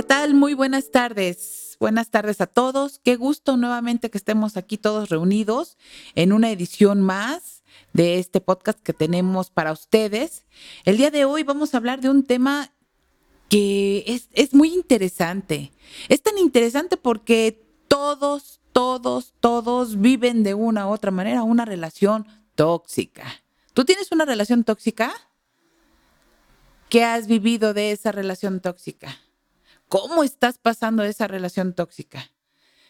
¿Qué tal? Muy buenas tardes. Buenas tardes a todos. Qué gusto nuevamente que estemos aquí todos reunidos en una edición más de este podcast que tenemos para ustedes. El día de hoy vamos a hablar de un tema que es, muy interesante. Es tan interesante porque todos, todos, todos viven de una u otra manera una relación tóxica. ¿Tú tienes una relación tóxica? ¿Qué has vivido de esa relación tóxica? ¿Cómo estás pasando esa relación tóxica?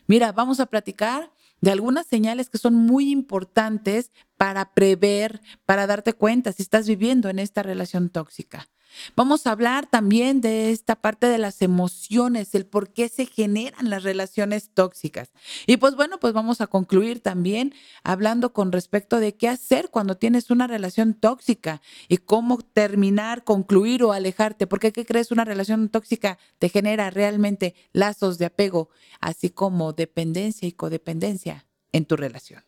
Mira, vamos a platicar de algunas señales que son muy importantes para prever, para darte cuenta si estás viviendo en esta relación tóxica. Vamos a hablar también de esta parte de las emociones, el por qué se generan las relaciones tóxicas. Y pues bueno, pues vamos a concluir también hablando con respecto de qué hacer cuando tienes una relación tóxica y cómo terminar, concluir o alejarte. Porque ¿qué crees? Una relación tóxica te genera realmente lazos de apego, así como dependencia y codependencia en tu relación.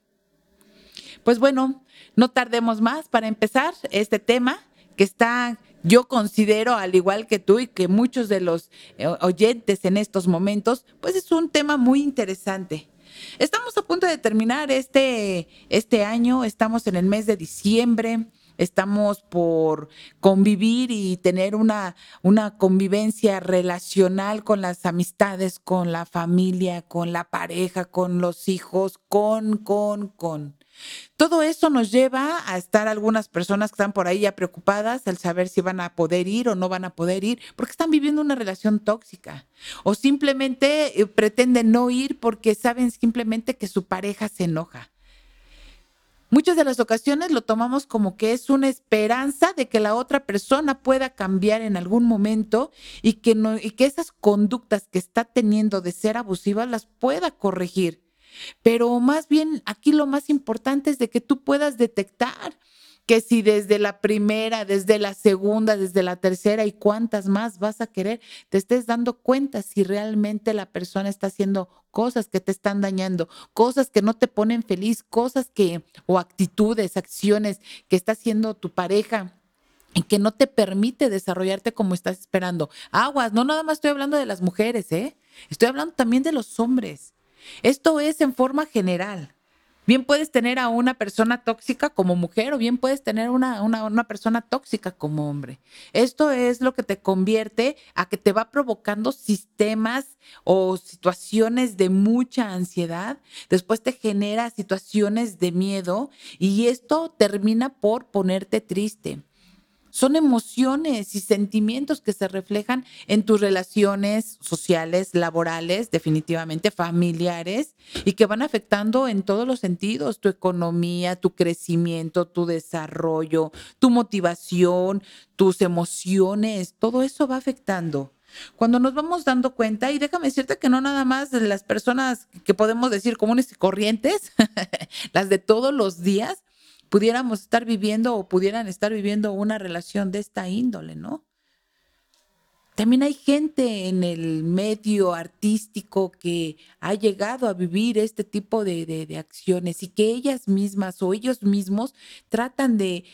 Pues bueno, no tardemos más para empezar este tema que está yo considero, al igual que tú y que muchos de los eh, oyentes en estos momentos, pues es un tema muy interesante. Estamos a punto de terminar este, este año, estamos en el mes de diciembre, estamos por convivir y tener una, una convivencia relacional con las amistades, con la familia, con la pareja, con los hijos, con, con, con. Todo eso nos lleva a estar algunas personas que están por ahí ya preocupadas al saber si van a poder ir o no van a poder ir, porque están viviendo una relación tóxica. O simplemente eh, pretenden no ir porque saben simplemente que su pareja se enoja. Muchas de las ocasiones lo tomamos como que es una esperanza de que la otra persona pueda cambiar en algún momento y que, no, y que esas conductas que está teniendo de ser abusivas las pueda corregir. Pero más bien aquí lo más importante es de que tú puedas detectar que si desde la primera, desde la segunda, desde la tercera y cuántas más vas a querer, te estés dando cuenta si realmente la persona está haciendo cosas que te están dañando, cosas que no te ponen feliz, cosas que, o actitudes, acciones que está haciendo tu pareja y que no te permite desarrollarte como estás esperando. Aguas, no nada más estoy hablando de las mujeres, ¿eh? Estoy hablando también de los hombres. Esto es en forma general. Bien puedes tener a una persona tóxica como mujer o bien puedes tener una, una, persona tóxica como hombre. Esto es lo que te convierte a que te va provocando sistemas o situaciones de mucha ansiedad. Después te genera situaciones de miedo y esto termina por ponerte triste. Son emociones y sentimientos que se reflejan en tus relaciones sociales, laborales, definitivamente familiares, y que van afectando en todos los sentidos, tu economía, tu crecimiento, tu desarrollo, tu motivación, tus emociones, todo eso va afectando. Cuando nos vamos dando cuenta, y déjame decirte que no nada más las personas que podemos decir comunes y corrientes, las de todos los días, pudiéramos estar viviendo o pudieran estar viviendo una relación de esta índole, ¿no? También hay gente en el medio artístico que ha llegado a vivir este tipo de, de, acciones y que ellas mismas o ellos mismos tratan de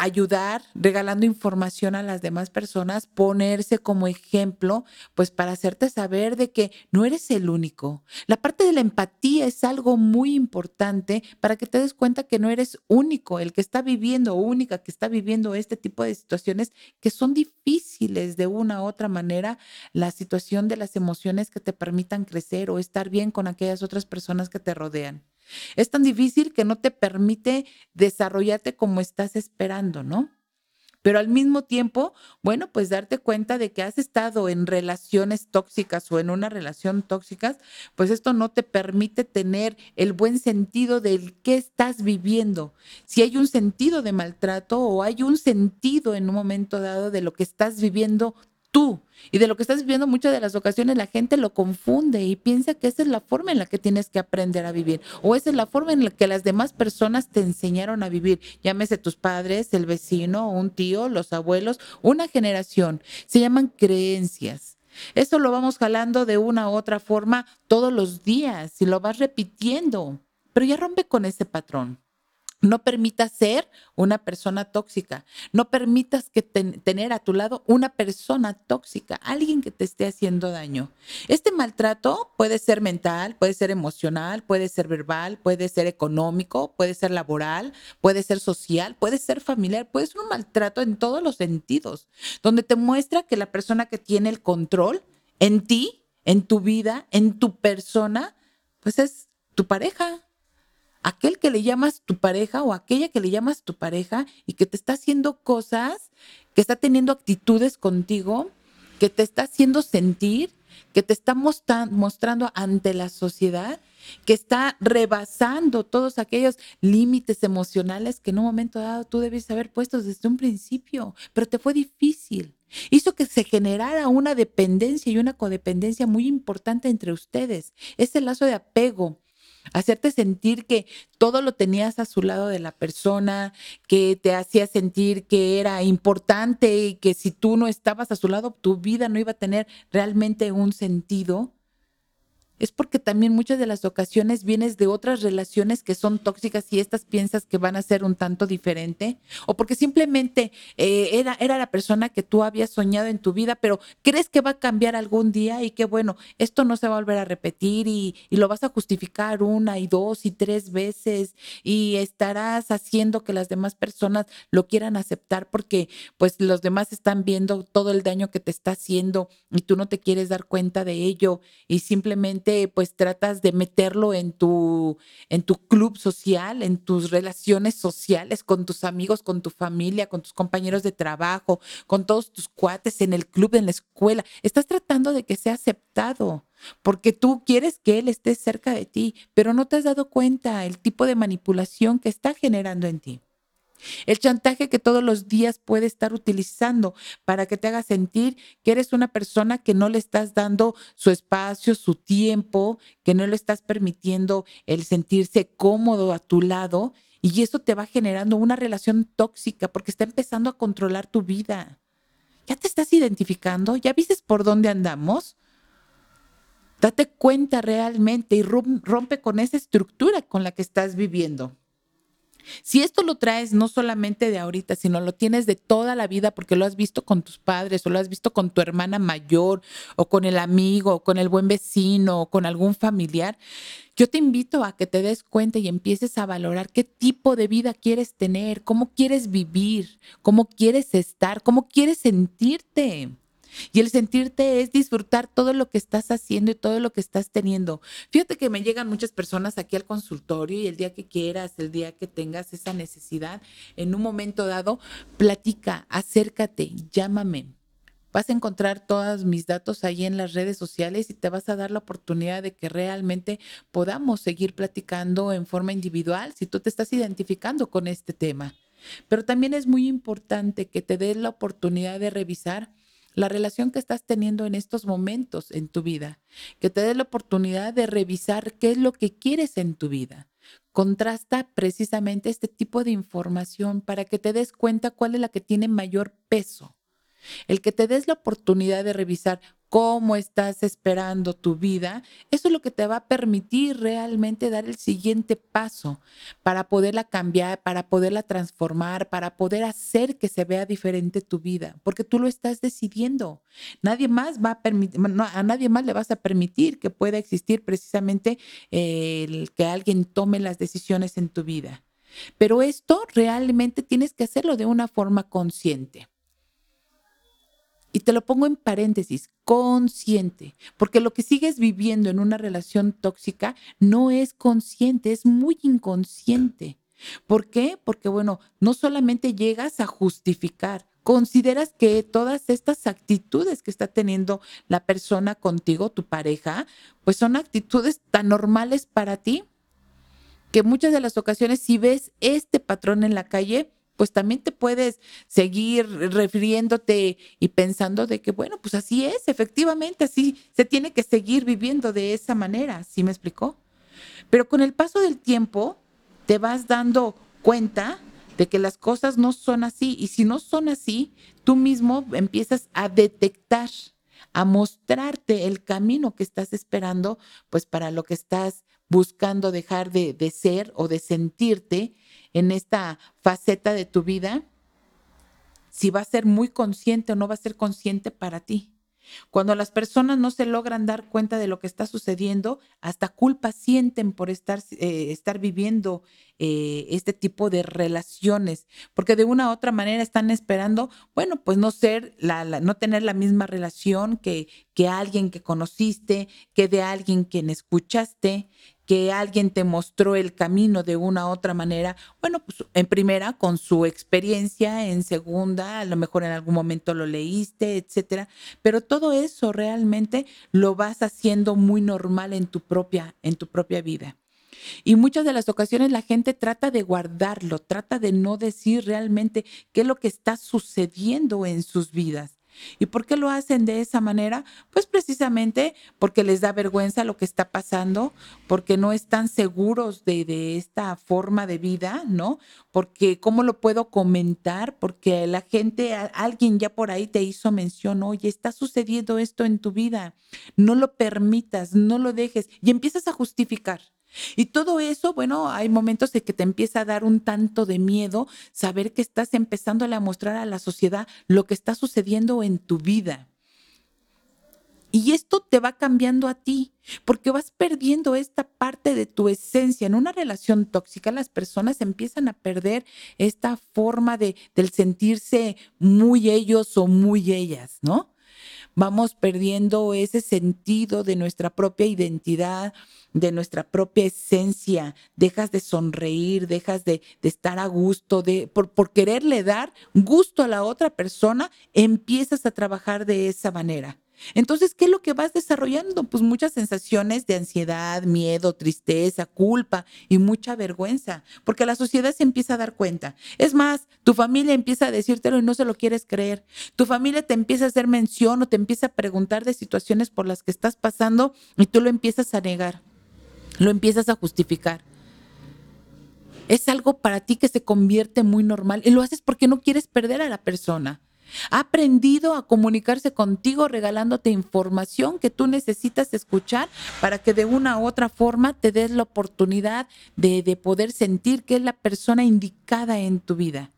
ayudar regalando información a las demás personas, ponerse como ejemplo, pues para hacerte saber de que no eres el único. La parte de la empatía es algo muy importante para que te des cuenta que no eres único, el que está viviendo única que está viviendo este tipo de situaciones que son difíciles de una u otra manera, la situación de las emociones que te permitan crecer o estar bien con aquellas otras personas que te rodean. Es tan difícil que no te permite desarrollarte como estás esperando, ¿no? Pero al mismo tiempo, bueno, pues darte cuenta de que has estado en relaciones tóxicas o en una relación tóxica, pues esto no te permite tener el buen sentido del qué estás viviendo. Si hay un sentido de maltrato o hay un sentido en un momento dado de lo que estás viviendo tú. Y de lo que estás viviendo muchas de las ocasiones la gente lo confunde y piensa que esa es la forma en la que tienes que aprender a vivir o esa es la forma en la que las demás personas te enseñaron a vivir. Llámese tus padres, el vecino, un tío, los abuelos, una generación. Se llaman creencias. Eso lo vamos jalando de una u otra forma todos los días y lo vas repitiendo, pero ya rompe con ese patrón. No permitas ser una persona tóxica. No permitas que tener a tu lado una persona tóxica, alguien que te esté haciendo daño. Este maltrato puede ser mental, puede ser emocional, puede ser verbal, puede ser económico, puede ser laboral, puede ser social, puede ser familiar, puede ser un maltrato en todos los sentidos, donde te muestra que la persona que tiene el control en ti, en tu vida, en tu persona, pues es tu pareja, aquel que le llamas tu pareja o aquella que le llamas tu pareja y que te está haciendo cosas, que está teniendo actitudes contigo, que te está haciendo sentir, que te está mostrando ante la sociedad, que está rebasando todos aquellos límites emocionales que en un momento dado tú debes haber puesto desde un principio, pero te fue difícil. Hizo que se generara una dependencia y una codependencia muy importante entre ustedes. Ese lazo de apego hacerte sentir que todo lo tenías a su lado de la persona, que te hacía sentir que era importante y que si tú no estabas a su lado, tu vida no iba a tener realmente un sentido es porque también muchas de las ocasiones vienes de otras relaciones que son tóxicas y estas piensas que van a ser un tanto diferente, o porque simplemente eh, era, era la persona que tú habías soñado en tu vida, pero crees que va a cambiar algún día y que bueno, esto no se va a volver a repetir y, y lo vas a justificar una y dos y tres veces y estarás haciendo que las demás personas lo quieran aceptar porque pues los demás están viendo todo el daño que te está haciendo y tú no te quieres dar cuenta de ello y simplemente pues tratas de meterlo en tu, en tu club social, en tus relaciones sociales con tus amigos, con tu familia, con tus compañeros de trabajo, con todos tus cuates en el club, en la escuela. Estás tratando de que sea aceptado porque tú quieres que él esté cerca de ti, pero no te has dado cuenta el tipo de manipulación que está generando en ti. El chantaje que todos los días puede estar utilizando para que te haga sentir que eres una persona que no le estás dando su espacio, su tiempo, que no le estás permitiendo el sentirse cómodo a tu lado y eso te va generando una relación tóxica porque está empezando a controlar tu vida. ¿Ya te estás identificando? ¿Ya viste por dónde andamos? Date cuenta realmente y rompe con esa estructura con la que estás viviendo. Si esto lo traes no solamente de ahorita, sino lo tienes de toda la vida porque lo has visto con tus padres o lo has visto con tu hermana mayor o con el amigo o con el buen vecino o con algún familiar, yo te invito a que te des cuenta y empieces a valorar qué tipo de vida quieres tener, cómo quieres vivir, cómo quieres estar, cómo quieres sentirte. Y el sentirte es disfrutar todo lo que estás haciendo y todo lo que estás teniendo. Fíjate que me llegan muchas personas aquí al consultorio y el día que quieras, el día que tengas esa necesidad, en un momento dado, platica, acércate, llámame. Vas a encontrar todos mis datos ahí en las redes sociales y te vas a dar la oportunidad de que realmente podamos seguir platicando en forma individual si tú te estás identificando con este tema. Pero también es muy importante que te des la oportunidad de revisar la relación que estás teniendo en estos momentos en tu vida, que te dé la oportunidad de revisar qué es lo que quieres en tu vida. Contrasta precisamente este tipo de información para que te des cuenta cuál es la que tiene mayor peso. El que te des la oportunidad de revisar cómo estás esperando tu vida, eso es lo que te va a permitir realmente dar el siguiente paso para poderla cambiar, para poderla transformar, para poder hacer que se vea diferente tu vida, porque tú lo estás decidiendo. Nadie más va a permitir, a nadie más le vas a permitir que pueda existir precisamente el que alguien tome las decisiones en tu vida. Pero esto realmente tienes que hacerlo de una forma consciente. Y te lo pongo en paréntesis, consciente, porque lo que sigues viviendo en una relación tóxica no es consciente, es muy inconsciente. ¿Por qué? Porque, bueno, no solamente llegas a justificar, consideras que todas estas actitudes que está teniendo la persona contigo, tu pareja, pues son actitudes tan normales para ti, que muchas de las ocasiones si ves este patrón en la calle, pues también te puedes seguir refiriéndote y pensando de que, bueno, pues así es, efectivamente, así se tiene que seguir viviendo de esa manera, ¿sí me explicó? Pero con el paso del tiempo te vas dando cuenta de que las cosas no son así y si no son así, tú mismo empiezas a detectar, a mostrarte el camino que estás esperando, pues para lo que estás buscando dejar de, de ser o de sentirte en esta faceta de tu vida, si va a ser muy consciente o no va a ser consciente para ti. Cuando las personas no se logran dar cuenta de lo que está sucediendo, hasta culpa sienten por estar, eh, estar viviendo eh, este tipo de relaciones, porque de una u otra manera están esperando, bueno, pues no ser, la, no tener la misma relación que, que alguien que conociste, que de alguien quien escuchaste, que alguien te mostró el camino de una u otra manera, bueno, pues en primera con su experiencia, en segunda, a lo mejor en algún momento lo leíste, etcétera, pero todo eso realmente lo vas haciendo muy normal en tu propia en tu propia vida. Y muchas de las ocasiones la gente trata de guardarlo, trata de no decir realmente qué es lo que está sucediendo en sus vidas. ¿Y por qué lo hacen de esa manera? Pues precisamente porque les da vergüenza lo que está pasando, porque no están seguros de, de, esta forma de vida, ¿no? Porque cómo lo puedo comentar, porque la gente, alguien ya por ahí te hizo mención, oye, está sucediendo esto en tu vida, no lo permitas, no lo dejes y empiezas a justificar. Y todo eso, bueno, hay momentos en que te empieza a dar un tanto de miedo saber que estás empezando a mostrar a la sociedad lo que está sucediendo en tu vida. Y esto te va cambiando a ti, porque vas perdiendo esta parte de tu esencia. En una relación tóxica, las personas empiezan a perder esta forma de, del sentirse muy ellos o muy ellas, ¿no? Vamos perdiendo ese sentido de nuestra propia identidad, de nuestra propia esencia, dejas de sonreír, dejas de, estar a gusto, de, por, por quererle dar gusto a la otra persona, empiezas a trabajar de esa manera. Entonces, ¿qué es lo que vas desarrollando? Pues muchas sensaciones de ansiedad, miedo, tristeza, culpa y mucha vergüenza, porque la sociedad se empieza a dar cuenta. Es más, tu familia empieza a decírtelo y no se lo quieres creer. Tu familia te empieza a hacer mención o te empieza a preguntar de situaciones por las que estás pasando y tú lo empiezas a negar lo empiezas a justificar. Es algo para ti que se convierte muy normal y lo haces porque no quieres perder a la persona. Ha aprendido a comunicarse contigo regalándote información que tú necesitas escuchar para que de una u otra forma te des la oportunidad de, de poder sentir que es la persona indicada en tu vida.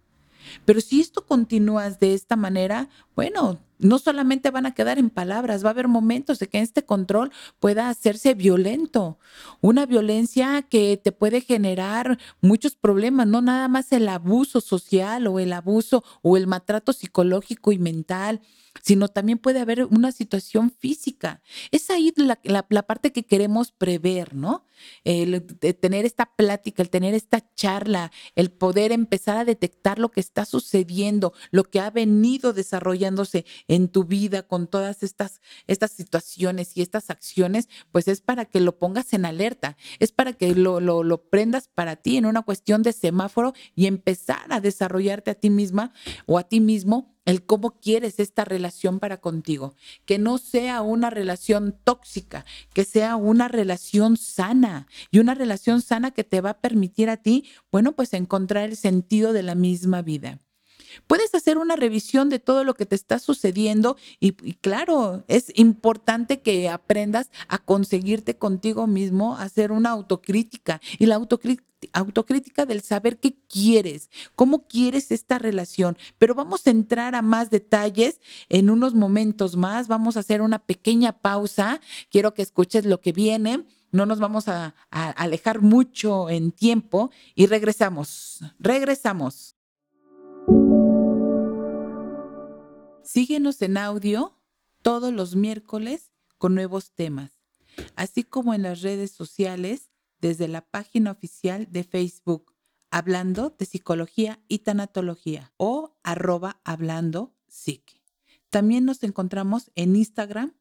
Pero si esto continúas de esta manera, bueno, no solamente van a quedar en palabras, va a haber momentos de que este control pueda hacerse violento, una violencia que te puede generar muchos problemas, no nada más el abuso social o el abuso o el maltrato psicológico y mental, sino también puede haber una situación física. Es ahí la, parte que queremos prever, ¿no? El tener esta plática, el tener esta charla, el poder empezar a detectar lo que está sucediendo, lo que ha venido desarrollándose en tu vida con todas estas, estas situaciones y estas acciones, pues es para que lo pongas en alerta, es para que lo, lo, lo prendas para ti en una cuestión de semáforo y empezar a desarrollarte a ti misma o a ti mismo el cómo quieres esta relación para contigo, que no sea una relación tóxica, que sea una relación sana y una relación sana que te va a permitir a ti, bueno, pues encontrar el sentido de la misma vida. Puedes hacer una revisión de todo lo que te está sucediendo y, claro, es importante que aprendas a conseguirte contigo mismo, hacer una autocrítica. Y la autocrítica del saber qué quieres, cómo quieres esta relación. Pero vamos a entrar a más detalles en unos momentos más. Vamos a hacer una pequeña pausa. Quiero que escuches lo que viene. No nos vamos a alejar mucho en tiempo y regresamos. Regresamos. Síguenos en audio todos los miércoles con nuevos temas, así como en las redes sociales desde la página oficial de Facebook, hablando de psicología y tanatología o arroba hablando psique. También nos encontramos en Instagram,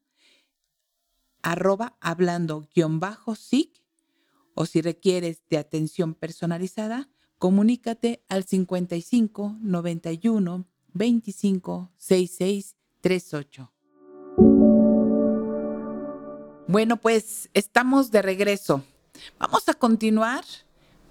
arroba hablando guion bajo o si requieres de atención personalizada, comunícate al 55 91 25 66 38. Bueno, pues estamos de regreso. Vamos a continuar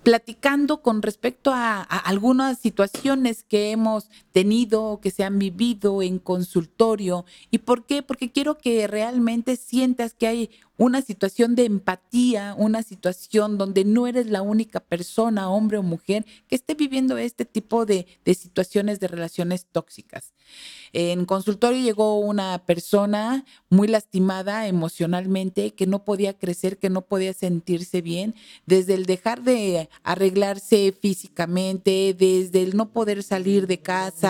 platicando con respecto a, algunas situaciones que hemos tenido, que se han vivido en consultorio. ¿Y por qué? Porque quiero que realmente sientas que hay una situación de empatía, una situación donde no eres la única persona, hombre o mujer, que esté viviendo este tipo de, de situaciones de relaciones tóxicas. En consultorio llegó una persona muy lastimada emocionalmente, que no podía crecer, que no podía sentirse bien, desde el dejar de arreglarse físicamente, desde el no poder salir de casa,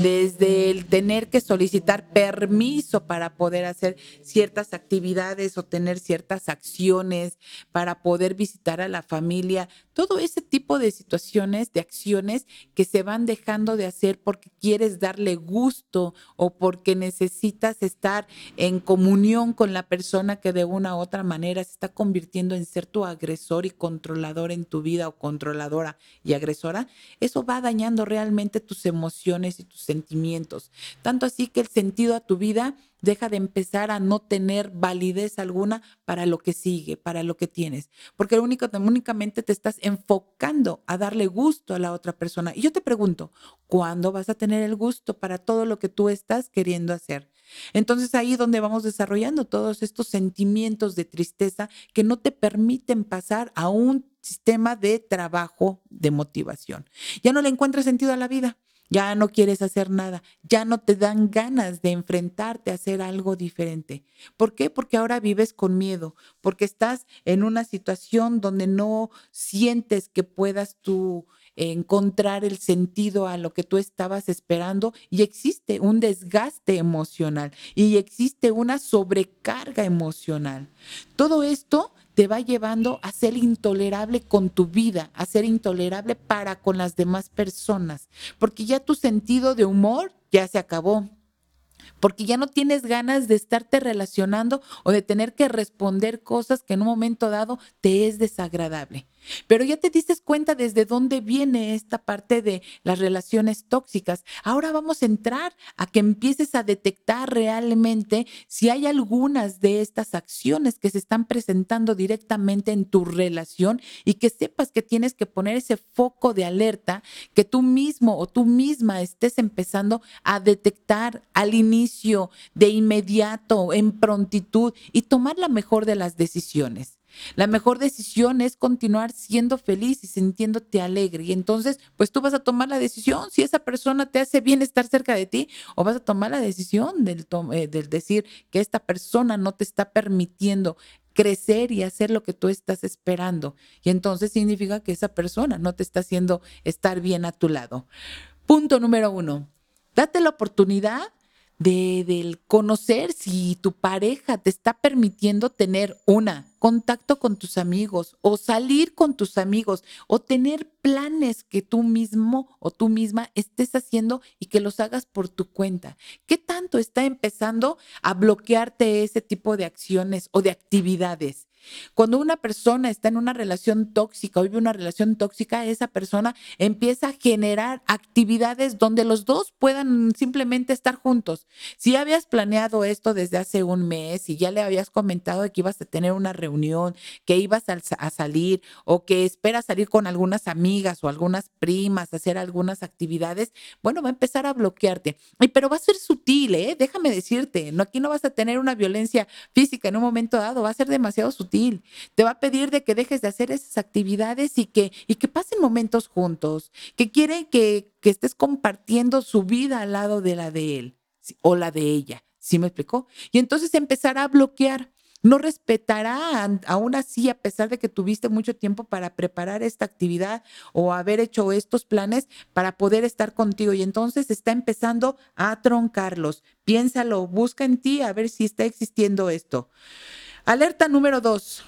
desde el tener que solicitar permiso para poder hacer ciertas actividades o tener ciertas acciones, para poder visitar a la familia, todo ese tipo de situaciones, de acciones que se van dejando de hacer porque quieres darle gusto o porque necesitas estar en comunión con la persona que de una u otra manera se está convirtiendo en ser tu agresor y controlador en tu vida o controladora y agresora, eso va dañando realmente tus y tus sentimientos. Tanto así que el sentido a tu vida deja de empezar a no tener validez alguna para lo que sigue, para lo que tienes, porque único, únicamente te estás enfocando a darle gusto a la otra persona. Y yo te pregunto, ¿cuándo vas a tener el gusto para todo lo que tú estás queriendo hacer? Entonces ahí es donde vamos desarrollando todos estos sentimientos de tristeza que no te permiten pasar a un sistema de trabajo de motivación. Ya no le encuentras sentido a la vida ya no quieres hacer nada, ya no te dan ganas de enfrentarte a hacer algo diferente. ¿Por qué? Porque ahora vives con miedo, porque estás en una situación donde no sientes que puedas tú encontrar el sentido a lo que tú estabas esperando y existe un desgaste emocional y existe una sobrecarga emocional. Todo esto te va llevando a ser intolerable con tu vida, a ser intolerable para con las demás personas, porque ya tu sentido de humor ya se acabó, porque ya no tienes ganas de estarte relacionando o de tener que responder cosas que en un momento dado te es desagradable. Pero ya te diste cuenta desde dónde viene esta parte de las relaciones tóxicas. Ahora vamos a entrar a que empieces a detectar realmente si hay algunas de estas acciones que se están presentando directamente en tu relación y que sepas que tienes que poner ese foco de alerta que tú mismo o tú misma estés empezando a detectar al inicio, de inmediato, en prontitud y tomar la mejor de las decisiones. La mejor decisión es continuar siendo feliz y sintiéndote alegre. Y entonces, pues tú vas a tomar la decisión si esa persona te hace bien estar cerca de ti o vas a tomar la decisión del, eh, del decir que esta persona no te está permitiendo crecer y hacer lo que tú estás esperando. Y entonces significa que esa persona no te está haciendo estar bien a tu lado. Punto número uno, date la oportunidad de, del conocer si tu pareja te está permitiendo tener una contacto con tus amigos o salir con tus amigos o tener planes que tú mismo o tú misma estés haciendo y que los hagas por tu cuenta. ¿Qué tanto está empezando a bloquearte ese tipo de acciones o de actividades? Cuando una persona está en una relación tóxica o vive una relación tóxica, esa persona empieza a generar actividades donde los dos puedan simplemente estar juntos. Si habías planeado esto desde hace un mes y ya le habías comentado que ibas a tener una reunión, que ibas a, salir o que esperas salir con algunas amigas o algunas primas, hacer algunas actividades, bueno, va a empezar a bloquearte. Pero va a ser sutil, ¿eh? Déjame decirte, no, aquí no vas a tener una violencia física en un momento dado, va a ser demasiado sutil te va a pedir de que dejes de hacer esas actividades y que, y que pasen momentos juntos, que quiere que, que estés compartiendo su vida al lado de la de él o la de ella. ¿Sí me explicó? Y entonces empezará a bloquear no respetará aún así, a pesar de que tuviste mucho tiempo para preparar esta actividad o haber hecho estos planes para poder estar contigo. Y entonces está empezando a troncarlos. Piénsalo, busca en ti a ver si está existiendo esto. Alerta número dos.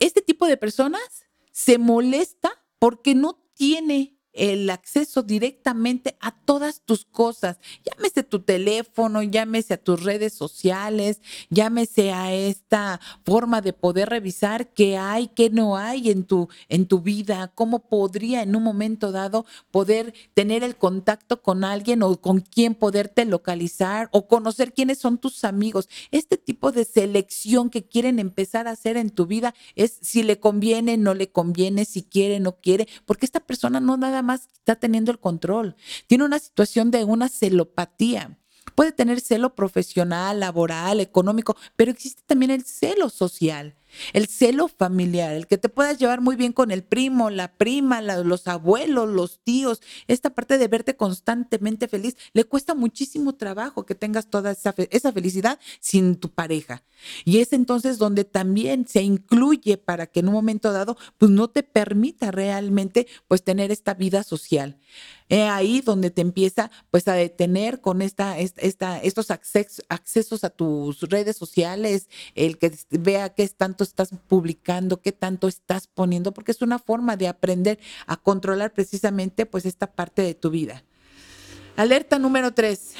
Este tipo de personas se molesta porque no tiene el acceso directamente a todas tus cosas. Llámese tu teléfono, llámese a tus redes sociales, llámese a esta forma de poder revisar qué hay, qué no hay en tu, en tu vida, cómo podría en un momento dado poder tener el contacto con alguien o con quién poderte localizar o conocer quiénes son tus amigos. Este tipo de selección que quieren empezar a hacer en tu vida es si le conviene, no le conviene, si quiere, no quiere, porque esta persona no nada más está teniendo el control. Tiene una situación de una celopatía. Puede tener celo profesional, laboral, económico, pero existe también el celo social. El celo familiar, el que te puedas llevar muy bien con el primo, la prima, los abuelos, los tíos, esta parte de verte constantemente feliz, le cuesta muchísimo trabajo que tengas toda esa, esa felicidad sin tu pareja. Y es entonces donde también se incluye para que en un momento dado, pues no te permita realmente pues tener esta vida social. Es ahí donde te empieza pues a detener con esta, esta, estos accesos a tus redes sociales, el que vea qué tanto estás publicando, qué tanto estás poniendo, porque es una forma de aprender a controlar precisamente pues esta parte de tu vida. Alerta número tres,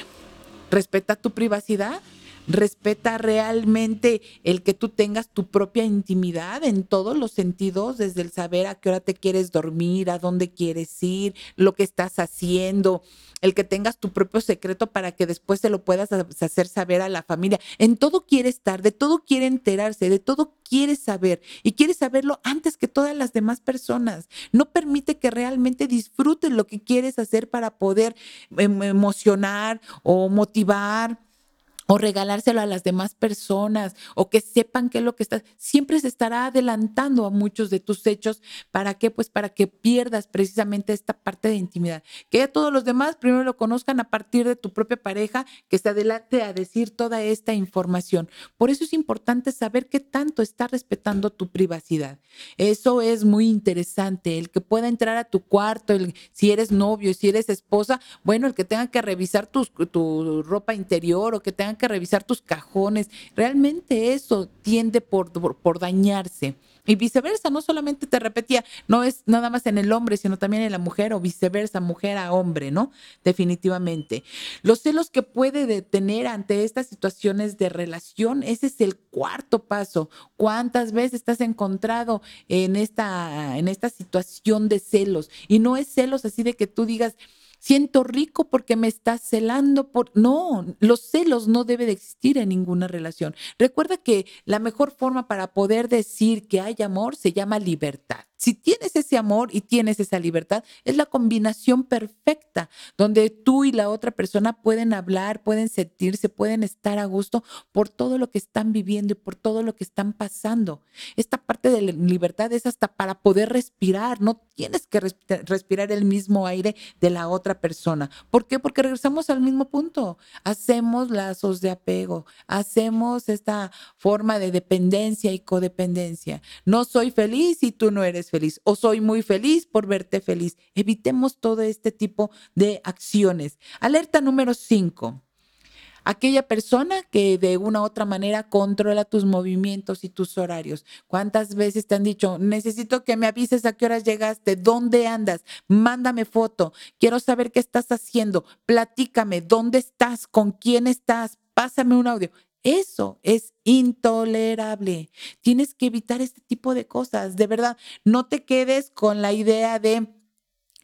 respeta tu privacidad respeta realmente el que tú tengas tu propia intimidad en todos los sentidos, desde el saber a qué hora te quieres dormir, a dónde quieres ir, lo que estás haciendo, el que tengas tu propio secreto para que después se lo puedas hacer saber a la familia. En todo quiere estar, de todo quiere enterarse, de todo quiere saber y quiere saberlo antes que todas las demás personas. No permite que realmente disfrutes lo que quieres hacer para poder em, emocionar o motivar o regalárselo a las demás personas o que sepan qué es lo que estás, siempre se estará adelantando a muchos de tus hechos. ¿Para qué? Pues para que pierdas precisamente esta parte de intimidad. Que todos los demás primero lo conozcan a partir de tu propia pareja, que se adelante a decir toda esta información. Por eso es importante saber qué tanto está respetando tu privacidad. Eso es muy interesante, el que pueda entrar a tu cuarto, el, si eres novio, si eres esposa, bueno, el que tenga que revisar tu, tu ropa interior o que tenga que revisar tus cajones. Realmente eso tiende por, por, dañarse. Y viceversa, no solamente te repetía, no es nada más en el hombre, sino también en la mujer o viceversa, mujer a hombre, ¿no? Definitivamente. Los celos que puede detener ante estas situaciones de relación, ese es el cuarto paso. ¿Cuántas veces estás encontrado en esta, en esta situación de celos? Y no es celos así de que tú digas, siento rico porque me estás celando por... No, los celos no debe de existir en ninguna relación. Recuerda que la mejor forma para poder decir que hay amor se llama libertad. Si tienes ese amor y tienes esa libertad, es la combinación perfecta, donde tú y la otra persona pueden hablar, pueden sentirse, pueden estar a gusto por todo lo que están viviendo y por todo lo que están pasando. Esta parte de libertad es hasta para poder respirar, no tienes que respirar el mismo aire de la otra persona. ¿Por qué? Porque regresamos al mismo punto. Hacemos lazos de apego, hacemos esta forma de dependencia y codependencia. No soy feliz y tú no eres feliz o soy muy feliz por verte feliz. Evitemos todo este tipo de acciones. Alerta número 5 aquella persona que de una u otra manera controla tus movimientos y tus horarios. ¿Cuántas veces te han dicho, necesito que me avises a qué horas llegaste, dónde andas, mándame foto, quiero saber qué estás haciendo, platícame, dónde estás, con quién estás, pásame un audio? Eso es intolerable. Tienes que evitar este tipo de cosas. De verdad, no te quedes con la idea de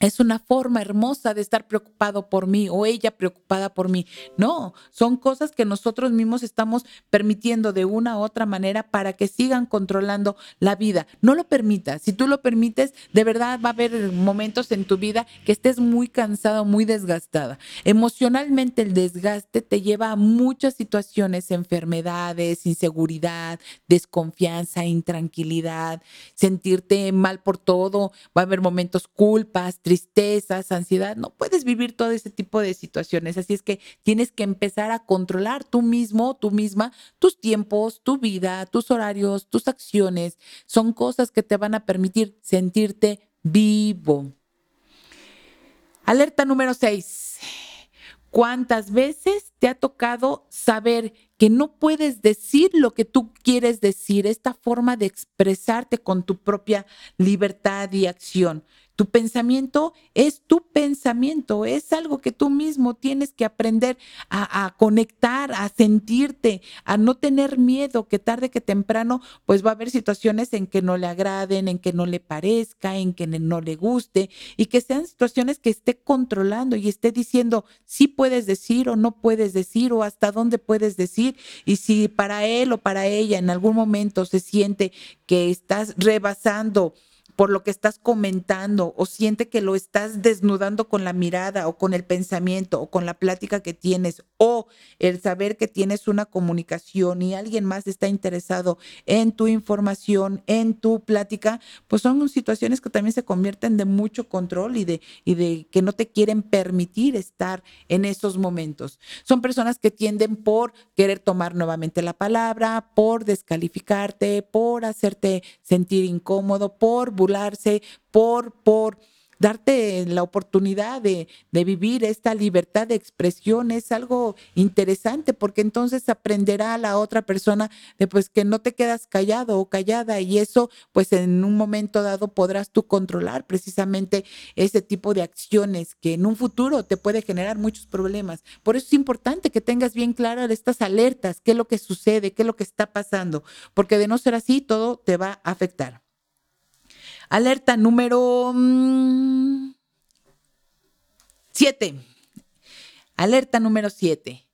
es una forma hermosa de estar preocupado por mí o ella preocupada por mí. No, son cosas que nosotros mismos estamos permitiendo de una u otra manera para que sigan controlando la vida. No lo permitas. Si tú lo permites, de verdad va a haber momentos en tu vida que estés muy cansado, muy desgastada. Emocionalmente el desgaste te lleva a muchas situaciones, enfermedades, inseguridad, desconfianza, intranquilidad, sentirte mal por todo. Va a haber momentos culpas, ansiedad, no puedes vivir todo ese tipo de situaciones. Así es que tienes que empezar a controlar tú mismo, tú misma, tus tiempos, tu vida, tus horarios, tus acciones. Son cosas que te van a permitir sentirte vivo. Alerta número 6. ¿Cuántas veces te ha tocado saber que no puedes decir lo que tú quieres decir, esta forma de expresarte con tu propia libertad y acción? Tu pensamiento es tu pensamiento, es algo que tú mismo tienes que aprender a, conectar, a sentirte, a no tener miedo, que tarde que temprano pues va a haber situaciones en que no le agraden, en que no le parezca, en que no le guste y que sean situaciones que esté controlando y esté diciendo si puedes decir o no puedes decir o hasta dónde puedes decir y si para él o para ella en algún momento se siente que estás rebasando por lo que estás comentando o siente que lo estás desnudando con la mirada o con el pensamiento o con la plática que tienes o el saber que tienes una comunicación y alguien más está interesado en tu información, en tu plática, pues son situaciones que también se convierten de mucho control y de, y de que no te quieren permitir estar en esos momentos. Son personas que tienden por querer tomar nuevamente la palabra, por descalificarte, por hacerte sentir incómodo, por por darte la oportunidad de, vivir esta libertad de expresión es algo interesante porque entonces aprenderá a la otra persona de pues que no te quedas callado o callada y eso pues en un momento dado podrás tú controlar precisamente ese tipo de acciones que en un futuro te puede generar muchos problemas. Por eso es importante que tengas bien claras estas alertas, qué es lo que sucede, qué es lo que está pasando, porque de no ser así todo te va a afectar. Alerta número 7. Mm, Alerta número 7.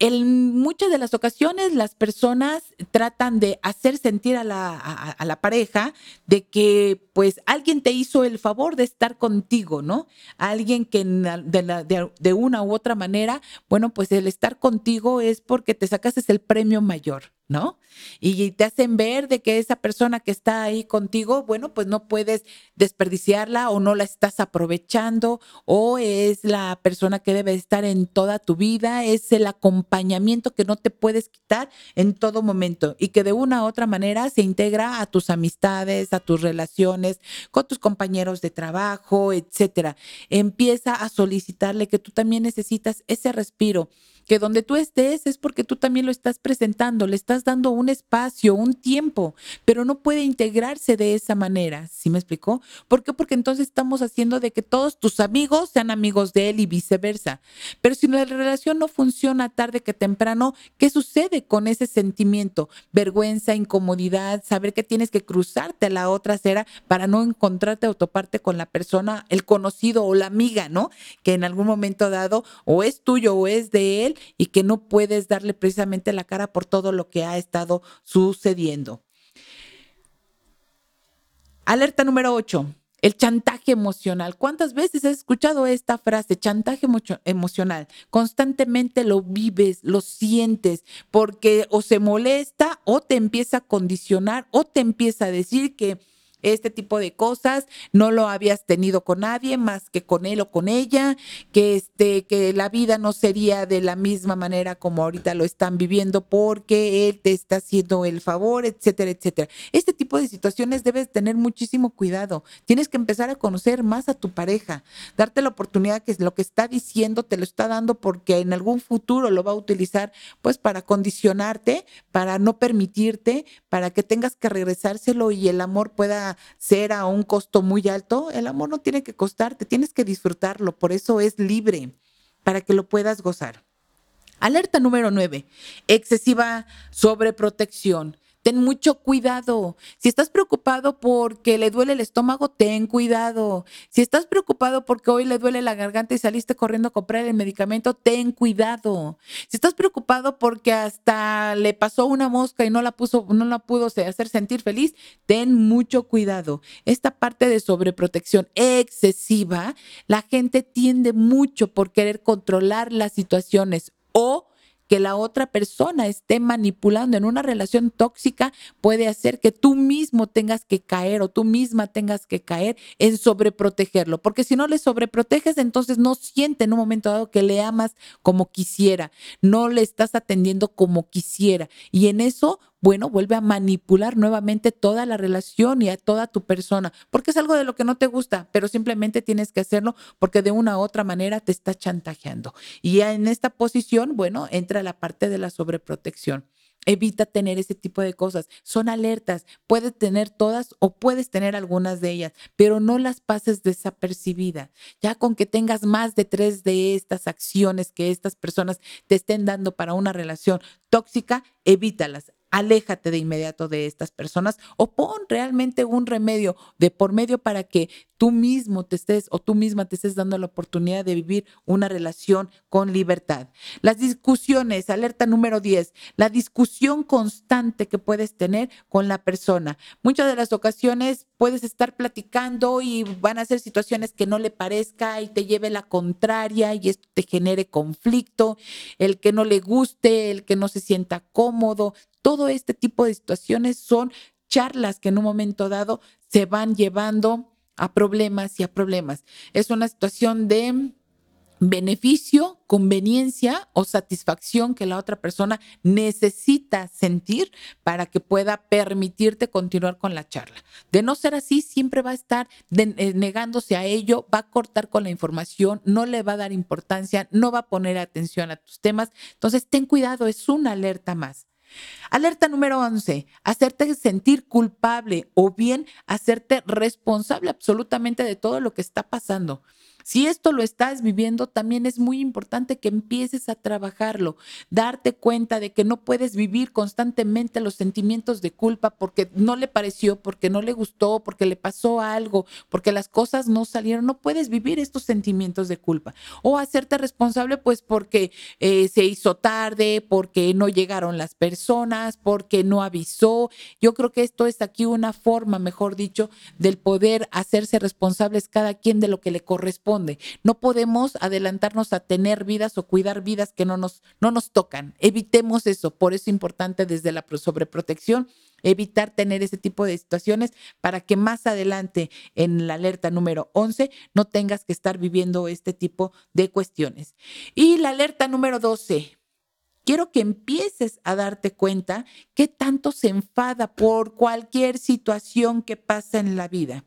En muchas de las ocasiones las personas tratan de hacer sentir a la, pareja de que pues alguien te hizo el favor de estar contigo, ¿no? Alguien que de, de, una u otra manera, bueno, pues el estar contigo es porque te sacaste el premio mayor. ¿No? Y te hacen ver de que esa persona que está ahí contigo, bueno, pues no puedes desperdiciarla o no la estás aprovechando o es la persona que debe estar en toda tu vida, es el acompañamiento que no te puedes quitar en todo momento y que de una u otra manera se integra a tus amistades, a tus relaciones con tus compañeros de trabajo, etcétera. Empieza a solicitarle que tú también necesitas ese respiro que donde tú estés es porque tú también lo estás presentando, le estás dando un espacio, un tiempo, pero no puede integrarse de esa manera. ¿Sí me explicó? ¿Por qué? Porque entonces estamos haciendo de que todos tus amigos sean amigos de él y viceversa. Pero si la relación no funciona tarde que temprano, ¿qué sucede con ese sentimiento? Vergüenza, incomodidad, saber que tienes que cruzarte a la otra acera para no encontrarte o toparte con la persona, el conocido o la amiga, ¿no? Que en algún momento dado o es tuyo o es de él y que no puedes darle precisamente la cara por todo lo que ha estado sucediendo. Alerta número 8. El chantaje emocional. ¿Cuántas veces has escuchado esta frase, chantaje emocional? Constantemente lo vives, lo sientes, porque o se molesta o te empieza a condicionar o te empieza a decir que este tipo de cosas, no lo habías tenido con nadie más que con él o con ella, que este que la vida no sería de la misma manera como ahorita lo están viviendo porque él te está haciendo el favor, etcétera, etcétera. Este tipo de situaciones debes tener muchísimo cuidado. Tienes que empezar a conocer más a tu pareja, darte la oportunidad que lo que está diciendo te lo está dando porque en algún futuro lo va a utilizar pues para condicionarte, para no permitirte, para que tengas que regresárselo y el amor pueda ser a un costo muy alto, el amor no tiene que costarte, tienes que disfrutarlo, por eso es libre, para que lo puedas gozar. Alerta número 9, excesiva sobreprotección. Ten mucho cuidado. Si estás preocupado porque le duele el estómago, ten cuidado. Si estás preocupado porque hoy le duele la garganta y saliste corriendo a comprar el medicamento, ten cuidado. Si estás preocupado porque hasta le pasó una mosca y no la puso, no la pudo hacer sentir feliz, ten mucho cuidado. Esta parte de sobreprotección excesiva, la gente tiende mucho por querer controlar las situaciones o que la otra persona esté manipulando en una relación tóxica puede hacer que tú mismo tengas que caer o tú misma tengas que caer en sobreprotegerlo, porque si no le sobreproteges, entonces no siente en un momento dado que le amas como quisiera, no le estás atendiendo como quisiera. Y en eso bueno, vuelve a manipular nuevamente toda la relación y a toda tu persona, porque es algo de lo que no te gusta, pero simplemente tienes que hacerlo porque de una u otra manera te está chantajeando. Y en esta posición, bueno, entra la parte de la sobreprotección. Evita tener ese tipo de cosas. Son alertas. Puedes tener todas o puedes tener algunas de ellas, pero no las pases desapercibidas. Ya con que tengas más de tres de estas acciones que estas personas te estén dando para una relación tóxica, evítalas aléjate de inmediato de estas personas o pon realmente un remedio de por medio para que tú mismo te estés o tú misma te estés dando la oportunidad de vivir una relación con libertad. Las discusiones, alerta número 10, la discusión constante que puedes tener con la persona. Muchas de las ocasiones puedes estar platicando y van a ser situaciones que no le parezca y te lleve la contraria y esto te genere conflicto, el que no le guste, el que no se sienta cómodo. Todo este tipo de situaciones son charlas que en un momento dado se van llevando a problemas y a problemas. Es una situación de beneficio, conveniencia o satisfacción que la otra persona necesita sentir para que pueda permitirte continuar con la charla. De no ser así, siempre va a estar eh, negándose a ello, va a cortar con la información, no le va a dar importancia, no va a poner atención a tus temas. Entonces, ten cuidado, es una alerta más. Alerta número 11, hacerte sentir culpable o bien hacerte responsable absolutamente de todo lo que está pasando. Si esto lo estás viviendo, también es muy importante que empieces a trabajarlo, darte cuenta de que no puedes vivir constantemente los sentimientos de culpa porque no le pareció, porque no le gustó, porque le pasó algo, porque las cosas no salieron. No puedes vivir estos sentimientos de culpa o hacerte responsable pues porque eh, se hizo tarde, porque no llegaron las personas, porque no avisó. Yo creo que esto es aquí una forma, mejor dicho, del poder hacerse responsables cada quien de lo que le corresponde no podemos adelantarnos a tener vidas o cuidar vidas que no nos, no nos tocan. Evitemos eso. Por eso es importante desde la sobreprotección evitar tener ese tipo de situaciones para que más adelante en la alerta número 11 no tengas que estar viviendo este tipo de cuestiones. Y la alerta número 12. Quiero que empieces a darte cuenta qué tanto se enfada por cualquier situación que pasa en la vida.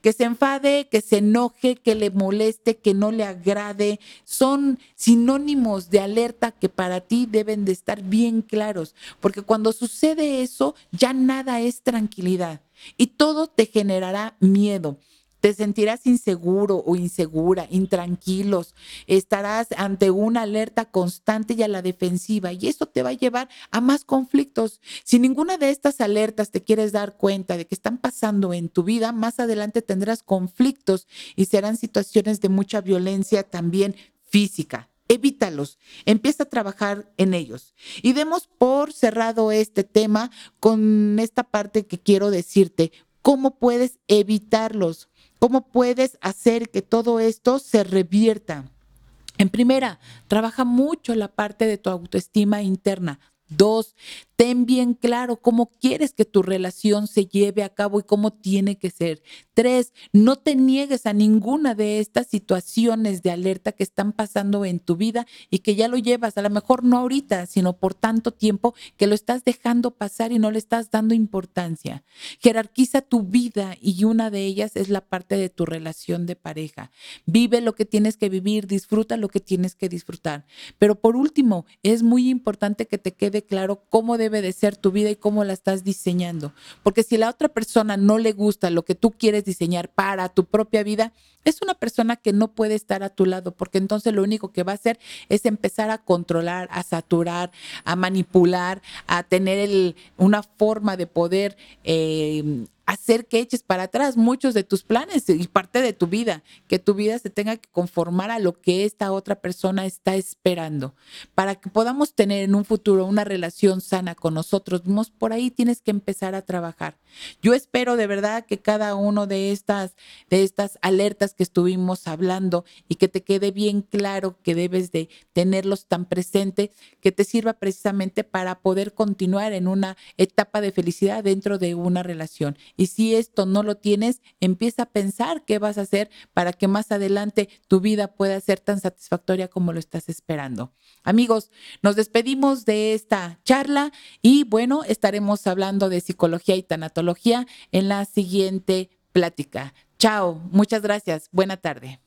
Que se enfade, que se enoje, que le moleste, que no le agrade, son sinónimos de alerta que para ti deben de estar bien claros, porque cuando sucede eso, ya nada es tranquilidad y todo te generará miedo. Te sentirás inseguro o insegura, intranquilos. Estarás ante una alerta constante y a la defensiva y eso te va a llevar a más conflictos. Si ninguna de estas alertas te quieres dar cuenta de que están pasando en tu vida, más adelante tendrás conflictos y serán situaciones de mucha violencia también física evítalos, empieza a trabajar en ellos. Y demos por cerrado este tema con esta parte que quiero decirte, ¿cómo puedes evitarlos? ¿Cómo puedes hacer que todo esto se revierta? En primera, trabaja mucho la parte de tu autoestima interna. Dos, ten bien claro cómo quieres que tu relación se lleve a cabo y cómo tiene que ser. Tres, no te niegues a ninguna de estas situaciones de alerta que están pasando en tu vida y que ya lo llevas, a lo mejor no ahorita, sino por tanto tiempo que lo estás dejando pasar y no le estás dando importancia. Jerarquiza tu vida y una de ellas es la parte de tu relación de pareja. Vive lo que tienes que vivir, disfruta lo que tienes que disfrutar. Pero por último, es muy importante que te quede claro cómo debe de ser tu vida y cómo la estás diseñando. Porque si la otra persona no le gusta lo que tú quieres diseñar para tu propia vida, es una persona que no puede estar a tu lado, porque entonces lo único que va a hacer es empezar a controlar, a saturar, a manipular, a tener una forma de poder eh, hacer que eches para atrás muchos de tus planes y parte de tu vida, que tu vida se tenga que conformar a lo que esta otra persona está esperando. Para que podamos tener en un futuro una relación sana con nosotros mismos, por ahí tienes que empezar a trabajar. Yo espero de verdad que cada uno de estas de estas alertas que estuvimos hablando y que te quede bien claro que debes de tenerlos tan presente que te sirva precisamente para poder continuar en una etapa de felicidad dentro de una relación y si esto no lo tienes, empieza a pensar qué vas a hacer para que más adelante tu vida pueda ser tan satisfactoria como lo estás esperando. Amigos, nos despedimos de esta charla y bueno, estaremos hablando de psicología y tanatología en la siguiente plática. Chao, muchas gracias. Buena tarde.